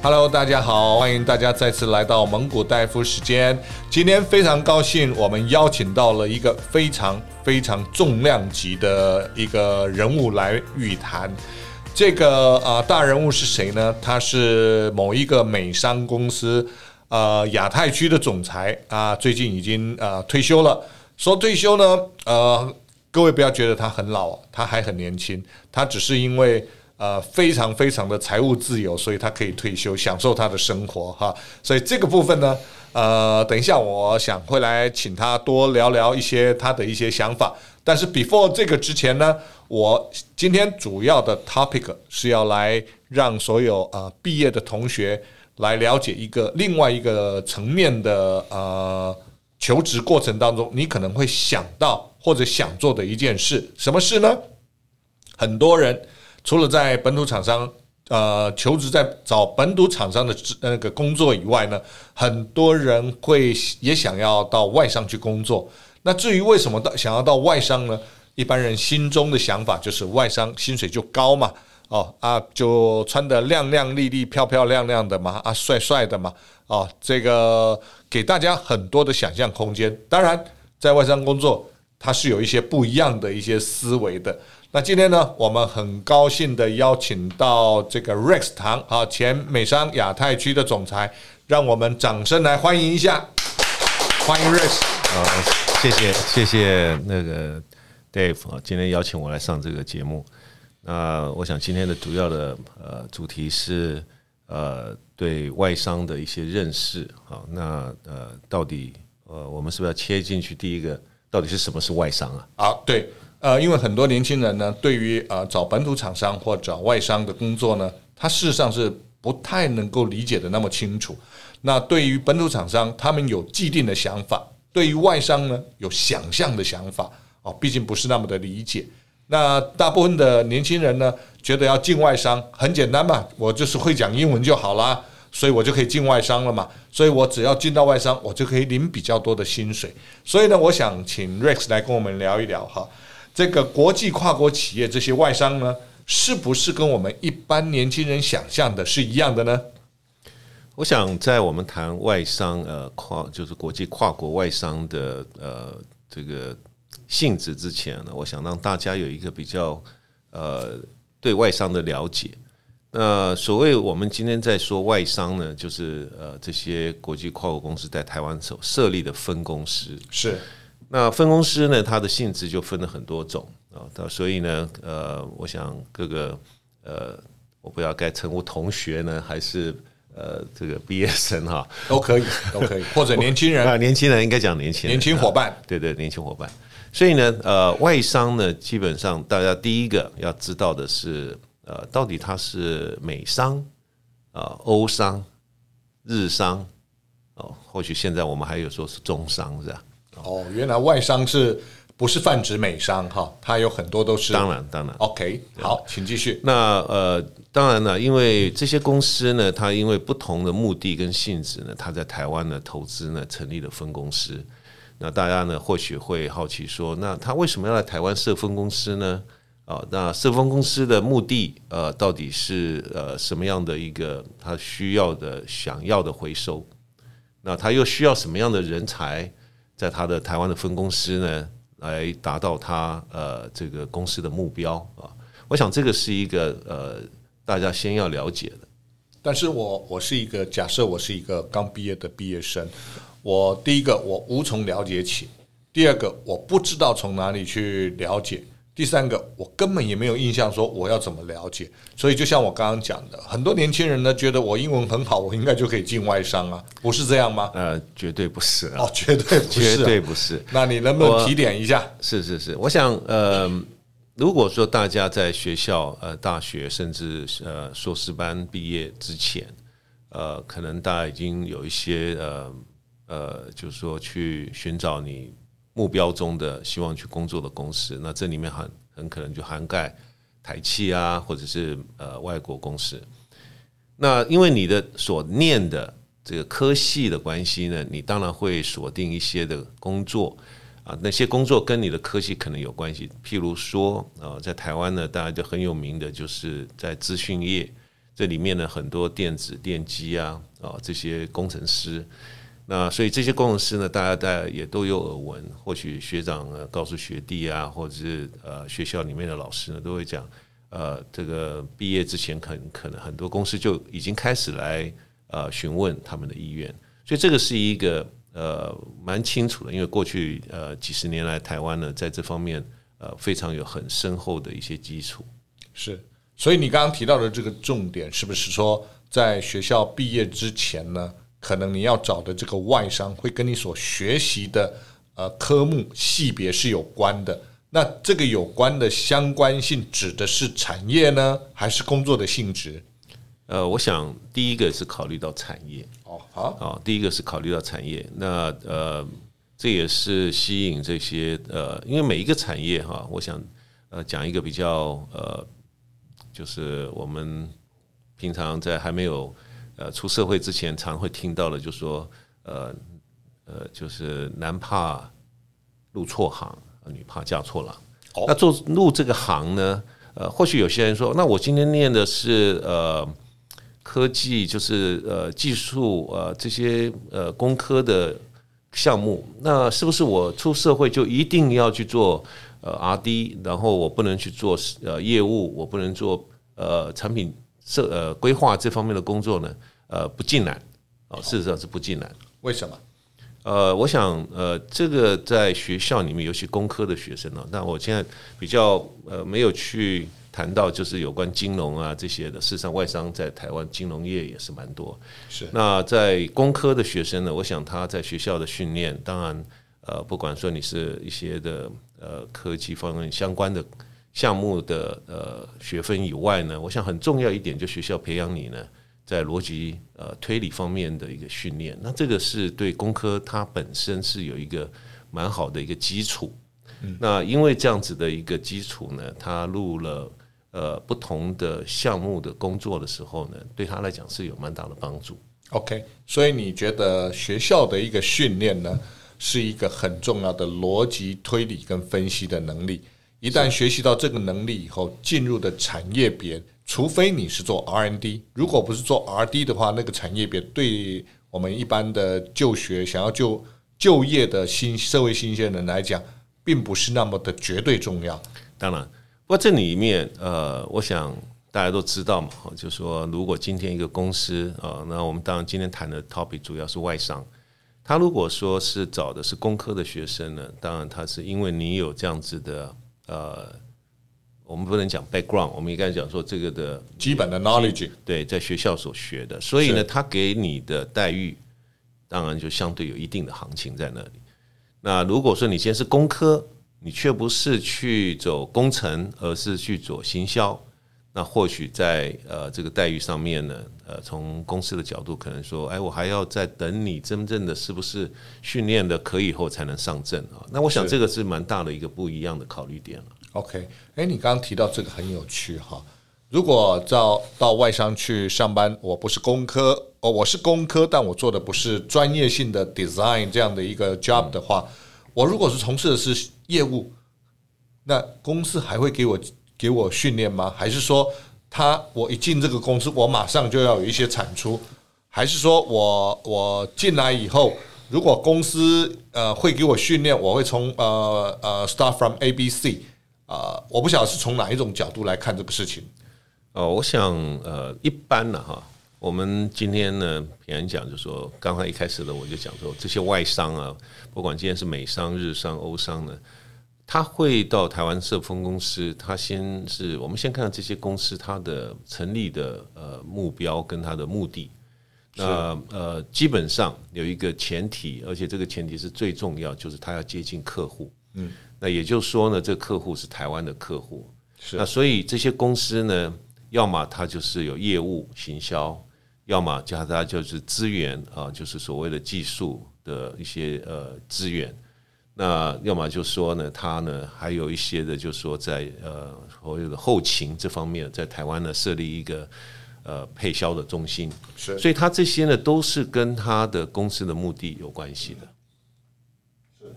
Hello，大家好，欢迎大家再次来到蒙古戴夫时间。今天非常高兴，我们邀请到了一个非常非常重量级的一个人物来与谈。这个啊、大人物是谁呢？他是某一个美商公司呃亚太区的总裁啊、最近已经呃退休了。说退休呢，呃，各位不要觉得他很老，他还很年轻，他只是因为。呃，非常非常的财务自由，所以他可以退休，享受他的生活哈。所以这个部分呢，呃，等一下我想会来请他多聊聊一些他的一些想法。但是 before 这个之前呢，我今天主要的 topic 是要来让所有呃毕业的同学来了解一个另外一个层面的呃求职过程当中，你可能会想到或者想做的一件事，什么事呢？很多人。除了在本土厂商，呃，求职在找本土厂商的那个工作以外呢，很多人会也想要到外商去工作。那至于为什么到想要到外商呢？一般人心中的想法就是外商薪水就高嘛，哦啊，就穿得亮亮丽丽、漂漂亮亮的嘛，啊，帅帅的嘛，哦，这个给大家很多的想象空间。当然，在外商工作，它是有一些不一样的一些思维的。那今天呢，我们很高兴的邀请到这个 Rex 唐啊，前美商亚太区的总裁，让我们掌声来欢迎一下，欢迎 Rex。啊，谢谢谢谢那个 Dave 啊，今天邀请我来上这个节目。那我想今天的主要的呃主题是呃对外商的一些认识。好，那呃到底呃我们是不是要切进去？第一个，到底是什么是外商啊？好，对。呃，因为很多年轻人呢，对于呃找本土厂商或找外商的工作呢，他事实上是不太能够理解的那么清楚。那对于本土厂商，他们有既定的想法；对于外商呢，有想象的想法。哦，毕竟不是那么的理解。那大部分的年轻人呢，觉得要进外商很简单嘛，我就是会讲英文就好啦，所以我就可以进外商了嘛。所以我只要进到外商，我就可以领比较多的薪水。所以呢，我想请 Rex 来跟我们聊一聊哈。这个国际跨国企业这些外商呢，是不是跟我们一般年轻人想象的是一样的呢？我想在我们谈外商，呃，跨就是国际跨国外商的呃这个性质之前呢，我想让大家有一个比较呃对外商的了解。那所谓我们今天在说外商呢，就是呃这些国际跨国公司在台湾所设立的分公司。是。那分公司呢，它的性质就分了很多种啊，所以呢，呃，我想各个呃，我不知道该称呼同学呢，还是呃这个毕业生哈，都可以，都可以，或者年轻人。啊，年轻人应该讲年轻人，年轻伙伴，对对，年轻伙伴。所以呢，呃，外商呢，基本上大家第一个要知道的是，呃，到底它是美商啊、欧商、日商哦，或许现在我们还有说是中商，是吧？哦，原来外商是不是泛指美商哈？它有很多都是。当然，当然。OK，好，请继续。那呃，当然了，因为这些公司呢，它因为不同的目的跟性质呢，它在台湾呢投资呢成立了分公司。那大家呢或许会好奇说，那他为什么要来台湾设分公司呢？啊，那设分公司的目的呃，到底是呃什么样的一个他需要的、想要的回收？那他又需要什么样的人才？在他的台湾的分公司呢，来达到他呃这个公司的目标啊，我想这个是一个呃大家先要了解的。但是我我是一个假设，我是一个刚毕业的毕业生，我第一个我无从了解起，第二个我不知道从哪里去了解。第三个，我根本也没有印象说我要怎么了解，所以就像我刚刚讲的，很多年轻人呢觉得我英文很好，我应该就可以进外商啊，不是这样吗？呃，绝对不是哦，绝对不是，绝对不是。那你能不能提点一下？是是是，我想呃，如果说大家在学校呃大学甚至呃硕士班毕业之前，呃，可能大家已经有一些呃呃，就是说去寻找你。目标中的希望去工作的公司，那这里面很很可能就涵盖台企啊，或者是呃外国公司。那因为你的所念的这个科系的关系呢，你当然会锁定一些的工作啊，那些工作跟你的科系可能有关系。譬如说，呃，在台湾呢，大家就很有名的就是在资讯业，这里面呢很多电子电机啊啊这些工程师。那所以这些工程师呢，大家大家也都有耳闻，或许学长呢告诉学弟啊，或者是呃学校里面的老师呢，都会讲，呃，这个毕业之前可能可能很多公司就已经开始来呃询问他们的意愿，所以这个是一个呃蛮清楚的，因为过去呃几十年来台湾呢在这方面呃非常有很深厚的一些基础。是，所以你刚刚提到的这个重点，是不是说在学校毕业之前呢？可能你要找的这个外商会跟你所学习的呃科目系别是有关的。那这个有关的相关性指的是产业呢，还是工作的性质？呃，我想第一个是考虑到产业哦，好哦，第一个是考虑到产业。那呃，这也是吸引这些呃，因为每一个产业哈，我想呃讲一个比较呃，就是我们平常在还没有。呃，出社会之前常会听到的，就说，呃，呃，就是男怕入错行，女怕嫁错郎。Oh. 那做入这个行呢，呃，或许有些人说，那我今天念的是呃科技，就是呃技术，呃这些呃工科的项目，那是不是我出社会就一定要去做呃 RD，然后我不能去做呃业务，我不能做呃产品。设呃规划这方面的工作呢，呃不尽然哦，事实上是不尽然。为什么？呃，我想呃这个在学校里面，尤其工科的学生呢，那我现在比较呃没有去谈到，就是有关金融啊这些的。事实上，外商在台湾金融业也是蛮多。是。那在工科的学生呢，我想他在学校的训练，当然呃不管说你是一些的呃科技方面相关的。项目的呃学分以外呢，我想很重要一点，就学校培养你呢，在逻辑呃推理方面的一个训练。那这个是对工科它本身是有一个蛮好的一个基础。那因为这样子的一个基础呢，他入了呃不同的项目的工作的时候呢，对他来讲是有蛮大的帮助。OK，所以你觉得学校的一个训练呢，是一个很重要的逻辑推理跟分析的能力。一旦学习到这个能力以后，进入的产业别，除非你是做 R&D，如果不是做 R&D 的话，那个产业别对我们一般的就学想要就就业的新社会新鲜人来讲，并不是那么的绝对重要。当然，不过这里面呃，我想大家都知道嘛，就说如果今天一个公司啊，那我们当然今天谈的 topic 主要是外商，他如果说是找的是工科的学生呢，当然他是因为你有这样子的。呃，我们不能讲 background，我们应该讲说这个的基本的 knowledge，对，在学校所学的，所以呢，他给你的待遇，当然就相对有一定的行情在那里。那如果说你先是工科，你却不是去走工程，而是去做行销。那或许在呃这个待遇上面呢，呃，从公司的角度可能说，哎，我还要再等你真正的是不是训练的可以后才能上阵啊？那我想这个是蛮大的一个不一样的考虑点了。OK，哎，你刚刚提到这个很有趣哈。如果到到外商去上班，我不是工科哦，我是工科，但我做的不是专业性的 design 这样的一个 job 的话，我如果是从事的是业务，那公司还会给我。给我训练吗？还是说他我一进这个公司，我马上就要有一些产出？还是说我我进来以后，如果公司呃会给我训练，我会从呃呃 start from A B C 啊、呃，我不晓得是从哪一种角度来看这个事情。哦，我想呃一般呢哈，我们今天呢平安讲就说，刚才一开始的我就讲说，这些外商啊，不管今天是美商、日商、欧商呢。他会到台湾设分公司，他先是我们先看看这些公司它的成立的呃目标跟它的目的。那呃基本上有一个前提，而且这个前提是最重要，就是他要接近客户。嗯，那也就是说呢，这个客户是台湾的客户。是，那所以这些公司呢，要么他就是有业务行销，要么加他就是资源啊，就是所谓的技术的一些呃资源。那要么就说呢，他呢还有一些的，就是说在呃所有的后勤这方面，在台湾呢设立一个呃配销的中心，是，所以他这些呢都是跟他的公司的目的有关系的，是，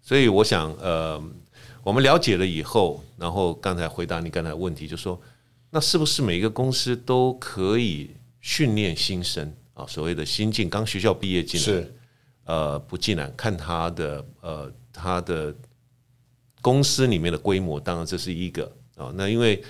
所以我想呃，我们了解了以后，然后刚才回答你刚才问题，就说那是不是每一个公司都可以训练新生啊？所谓的新进，刚学校毕业进来，是呃不进来，看他的呃他的公司里面的规模，当然这是一个啊。那因为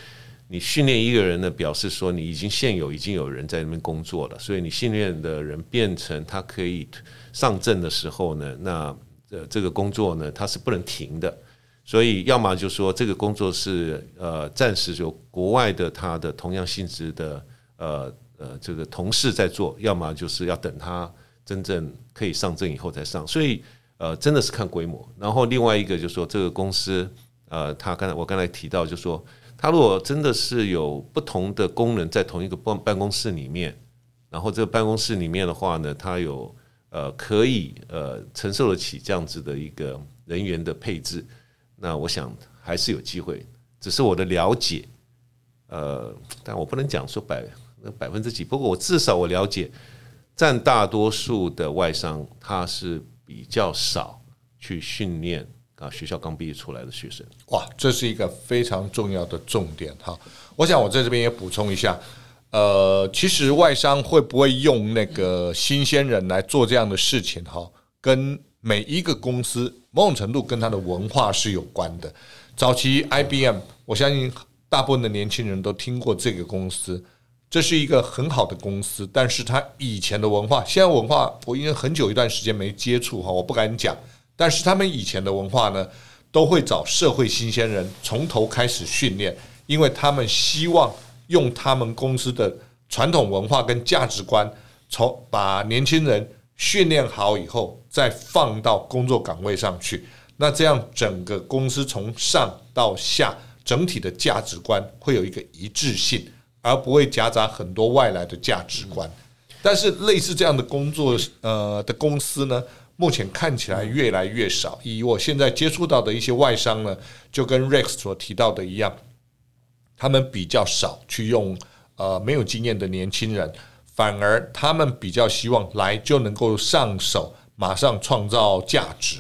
你训练一个人呢，表示说你已经现有已经有人在那边工作了，所以你训练的人变成他可以上阵的时候呢，那呃这个工作呢，它是不能停的。所以，要么就说这个工作是呃暂时由国外的他的同样性质的呃呃这个同事在做，要么就是要等他真正可以上阵以后再上。所以呃真的是看规模。然后另外一个就是说这个公司呃他刚才我刚才提到就是说他如果真的是有不同的功能在同一个办办公室里面，然后这个办公室里面的话呢，他有呃可以呃承受得起这样子的一个人员的配置。那我想还是有机会，只是我的了解，呃，但我不能讲说百那百分之几。不过我至少我了解，占大多数的外商，他是比较少去训练啊学校刚毕业出来的学生。哇，这是一个非常重要的重点哈。我想我在这边也补充一下，呃，其实外商会不会用那个新鲜人来做这样的事情哈，跟每一个公司。某种程度跟他的文化是有关的。早期 IBM，我相信大部分的年轻人都听过这个公司，这是一个很好的公司。但是他以前的文化，现在文化我因为很久一段时间没接触哈，我不敢讲。但是他们以前的文化呢，都会找社会新鲜人从头开始训练，因为他们希望用他们公司的传统文化跟价值观，从把年轻人。训练好以后，再放到工作岗位上去，那这样整个公司从上到下整体的价值观会有一个一致性，而不会夹杂很多外来的价值观。但是类似这样的工作，呃的公司呢，目前看起来越来越少。以我现在接触到的一些外商呢，就跟 Rex 所提到的一样，他们比较少去用呃没有经验的年轻人。反而他们比较希望来就能够上手，马上创造价值。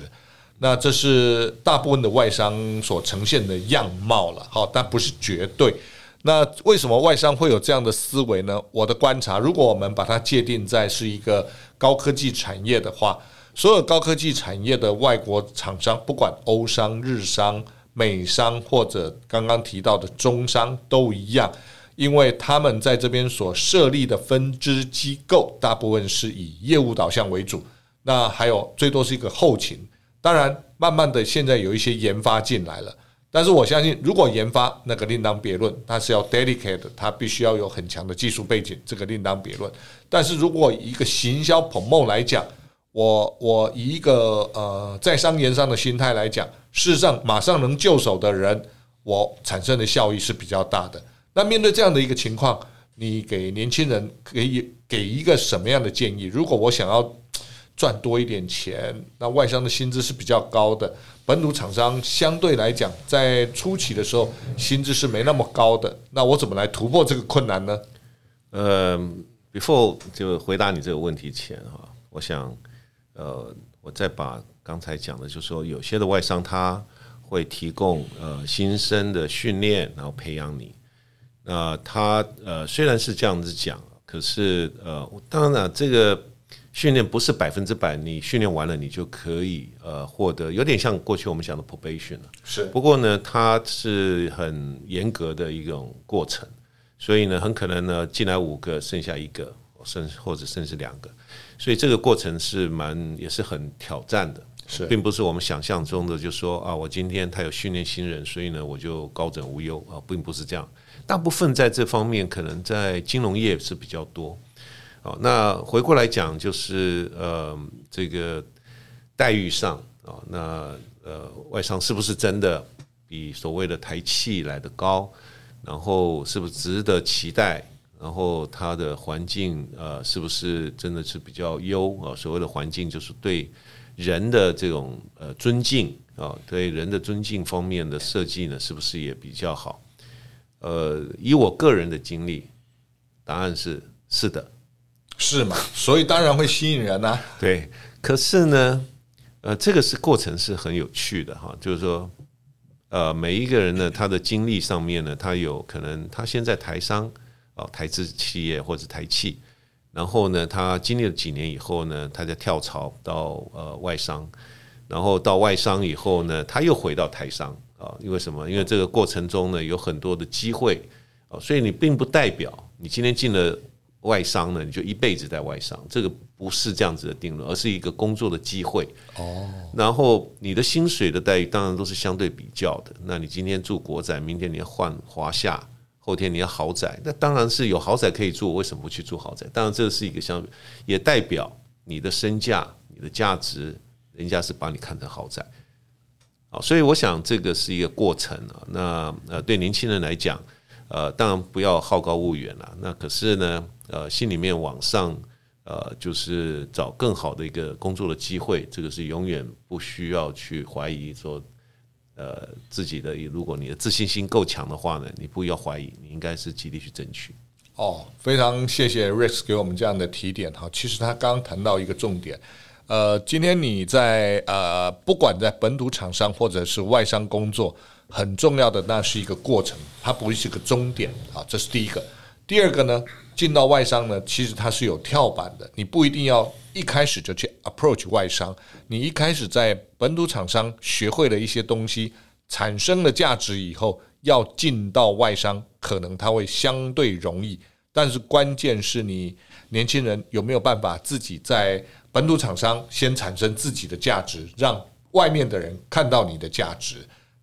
那这是大部分的外商所呈现的样貌了，好，但不是绝对。那为什么外商会有这样的思维呢？我的观察，如果我们把它界定在是一个高科技产业的话，所有高科技产业的外国厂商，不管欧商、日商、美商或者刚刚提到的中商，都一样。因为他们在这边所设立的分支机构，大部分是以业务导向为主，那还有最多是一个后勤。当然，慢慢的现在有一些研发进来了，但是我相信，如果研发那个另当别论，它是要 dedicate，它必须要有很强的技术背景，这个另当别论。但是如果一个行销 promo 来讲，我我以一个呃在商言商的心态来讲，事实上马上能就手的人，我产生的效益是比较大的。那面对这样的一个情况，你给年轻人可以给一个什么样的建议？如果我想要赚多一点钱，那外商的薪资是比较高的，本土厂商相对来讲在初期的时候薪资是没那么高的，那我怎么来突破这个困难呢？呃，before 就回答你这个问题前哈，我想呃，我再把刚才讲的，就是说有些的外商他会提供呃新生的训练，然后培养你。那他呃虽然是这样子讲，可是呃当然这个训练不是百分之百，你训练完了你就可以呃获得，有点像过去我们讲的 probation 了。是，不过呢，它是很严格的一种过程，所以呢，很可能呢进来五个，剩下一个，甚或者甚至两个，所以这个过程是蛮也是很挑战的。是，并不是我们想象中的，就说啊，我今天他有训练新人，所以呢我就高枕无忧啊，并不是这样。大部分在这方面可能在金融业是比较多，好，那回过来讲就是呃这个待遇上啊，那呃外商是不是真的比所谓的台企来的高？然后是不是值得期待？然后它的环境呃是不是真的是比较优啊？所谓的环境就是对人的这种呃尊敬啊，对人的尊敬方面的设计呢，是不是也比较好？呃，以我个人的经历，答案是是的，是吗？所以当然会吸引人呐、对，可是呢，呃，这个是过程是很有趣的哈，就是说，呃，每一个人呢，他的经历上面呢，他有可能他现在台商哦、台资企业或者台企，然后呢，他经历了几年以后呢，他在跳槽到呃外商，然后到外商以后呢，他又回到台商啊、因为什么？因为这个过程中呢，有很多的机会啊、所以你并不代表你今天进了。外商呢，你就一辈子在外商，这个不是这样子的定论，而是一个工作的机会。哦，然后你的薪水的待遇当然都是相对比较的。那你今天住国宅，明天你要换华夏，后天你要豪宅，那当然是有豪宅可以住，为什么不去住豪宅？当然这是一个相，也代表你的身价、你的价值，人家是把你看成豪宅。好，所以我想这个是一个过程啊。那呃，对年轻人来讲，呃，当然不要好高骛远了。那可是呢？呃，心里面往上，呃，就是找更好的一个工作的机会，这个是永远不需要去怀疑说，呃，自己的。如果你的自信心够强的话呢，你不要怀疑，你应该是极力去争取。哦，非常谢谢 Rex 给我们这样的提点哈。其实他刚刚谈到一个重点，呃，今天你在呃，不管在本土厂商或者是外商工作，很重要的那是一个过程，它不是个终点啊，这是第一个。第二个呢？进到外商呢，其实它是有跳板的，你不一定要一开始就去 approach 外商，你一开始在本土厂商学会了一些东西，产生了价值以后，要进到外商，可能它会相对容易。但是关键是你年轻人有没有办法自己在本土厂商先产生自己的价值，让外面的人看到你的价值。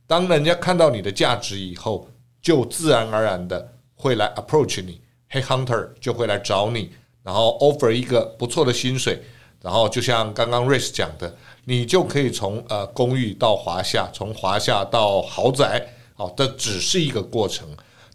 当人家看到你的价值以后，就自然而然的会来 approach 你。Head Hunter 就会来找你，然后 offer 一个不错的薪水，然后就像刚刚 Rex 讲的，你就可以从呃公寓到华夏，从华夏到豪宅，好，这只是一个过程。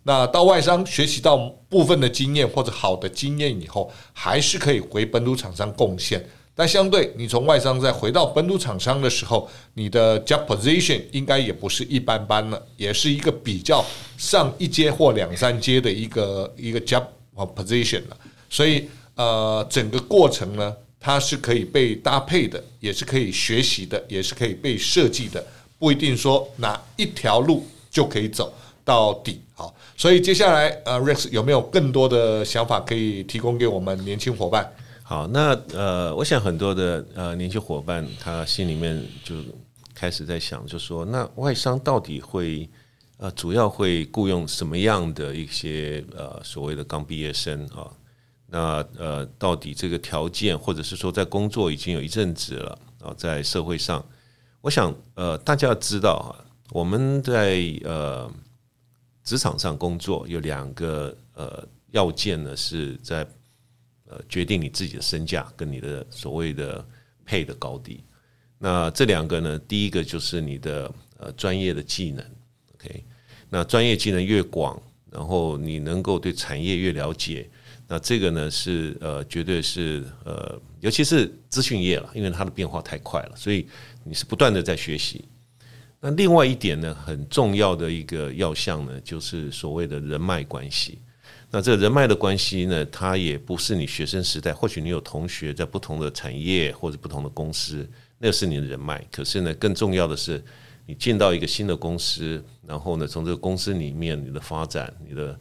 那到外商学习到部分的经验或者好的经验以后，还是可以回本土厂商贡献。但相对，你从外商再回到本土厂商的时候，你的 job position 应该也不是一般般了，也是一个比较上一阶或两三阶的一个一个 job position 了。所以，呃，整个过程呢，它是可以被搭配的，也是可以学习的，也是可以被设计的，不一定说哪一条路就可以走到底。好，所以接下来，呃，Rex 有没有更多的想法可以提供给我们年轻伙伴？好，那呃，我想很多的呃年轻伙伴，他心里面就开始在想，就说那外商到底会呃主要会雇佣什么样的一些呃所谓的刚毕业生啊？那呃到底这个条件，或者是说在工作已经有一阵子了啊，在社会上，我想呃大家要知道啊，我们在呃职场上工作有两个呃要件呢，是在。呃，决定你自己的身价跟你的所谓的配的高低。那这两个呢，第一个就是你的呃专业的技能，OK。那专业技能越广，然后你能够对产业越了解，那这个呢是呃绝对是呃，尤其是资讯业了，因为它的变化太快了，所以你是不断的在学习。那另外一点呢，很重要的一个要项呢，就是所谓的人脉关系。那这个人脉的关系呢，它也不是你学生时代，或许你有同学在不同的产业或者不同的公司，那是你的人脉。可是呢，更重要的是，你进到一个新的公司，然后呢，从这个公司里面你的发展、你的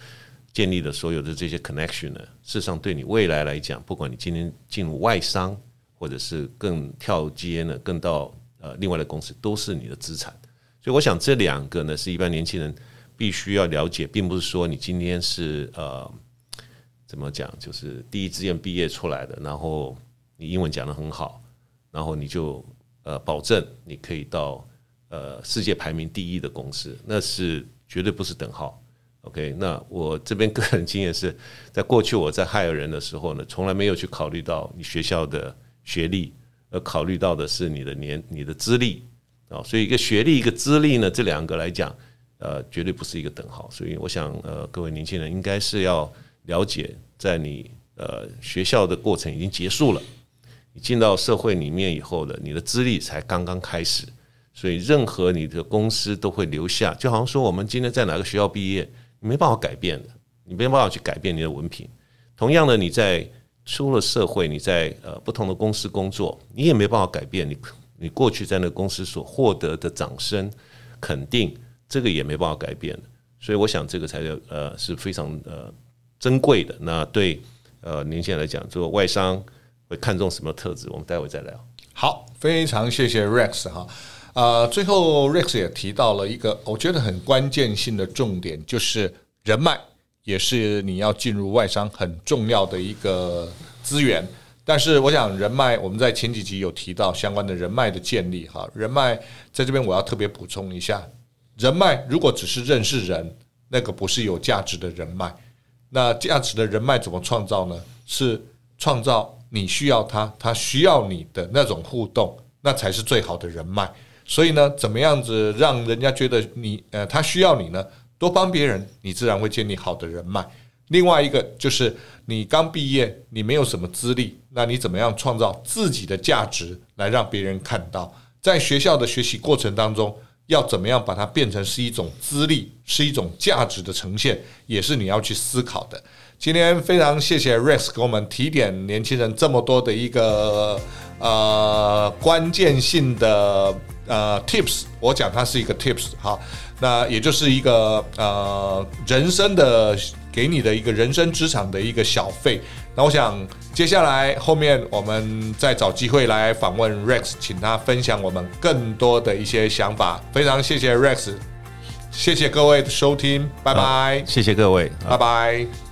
建立的所有的这些 connection 呢，事实上对你未来来讲，不管你今天进入外商，或者是更跳阶呢，更到呃另外的公司，都是你的资产。所以我想这两个呢，是一般年轻人。必须要了解，并不是说你今天是呃怎么讲，就是第一志愿毕业出来的，然后你英文讲得很好，然后你就呃保证你可以到呃世界排名第一的公司，那是绝对不是等号。OK，那我这边个人经验是在过去我在 hire 人的时候呢，从来没有去考虑到你学校的学历，而考虑到的是你的年、你的资历啊，所以一个学历一个资历呢，这两个来讲。呃，绝对不是一个等号，所以我想，呃，各位年轻人应该是要了解，在你呃学校的过程已经结束了，你进到社会里面以后的，你的资历才刚刚开始，所以任何你的公司都会留下，就好像说我们今天在哪个学校毕业，你没办法改变的，你没办法去改变你的文凭。同样的，你在出了社会，你在呃不同的公司工作，你也没办法改变你你过去在那个公司所获得的掌声、肯定。这个也没办法改变。所以我想这个才呃是非常呃珍贵的。那对呃您现在来讲，做外商会看重什么特质？我们待会再聊。好，非常谢谢 Rex 哈。呃，最后 Rex 也提到了一个我觉得很关键性的重点，就是人脉也是你要进入外商很重要的一个资源。但是我想人脉，我们在前几集有提到相关的人脉的建立哈。人脉在这边我要特别补充一下，人脉如果只是认识人，那个不是有价值的人脉。那价值的人脉怎么创造呢？是创造你需要他，他需要你的那种互动，那才是最好的人脉。所以呢，怎么样子让人家觉得你呃他需要你呢？多帮别人，你自然会建立好的人脉。另外一个就是你刚毕业，你没有什么资历，那你怎么样创造自己的价值来让别人看到？在学校的学习过程当中，要怎么样把它变成是一种资历，是一种价值的呈现，也是你要去思考的。今天非常谢谢 Rex 给我们提点年轻人这么多的一个呃关键性的。呃，tips，我讲它是一个 tips，好，那也就是一个呃人生的给你的一个人生职场的一个小费。那我想接下来后面我们再找机会来访问 Rex，请他分享我们更多的一些想法。非常谢谢 Rex，谢谢各位的收听，拜拜，谢谢各位，拜拜。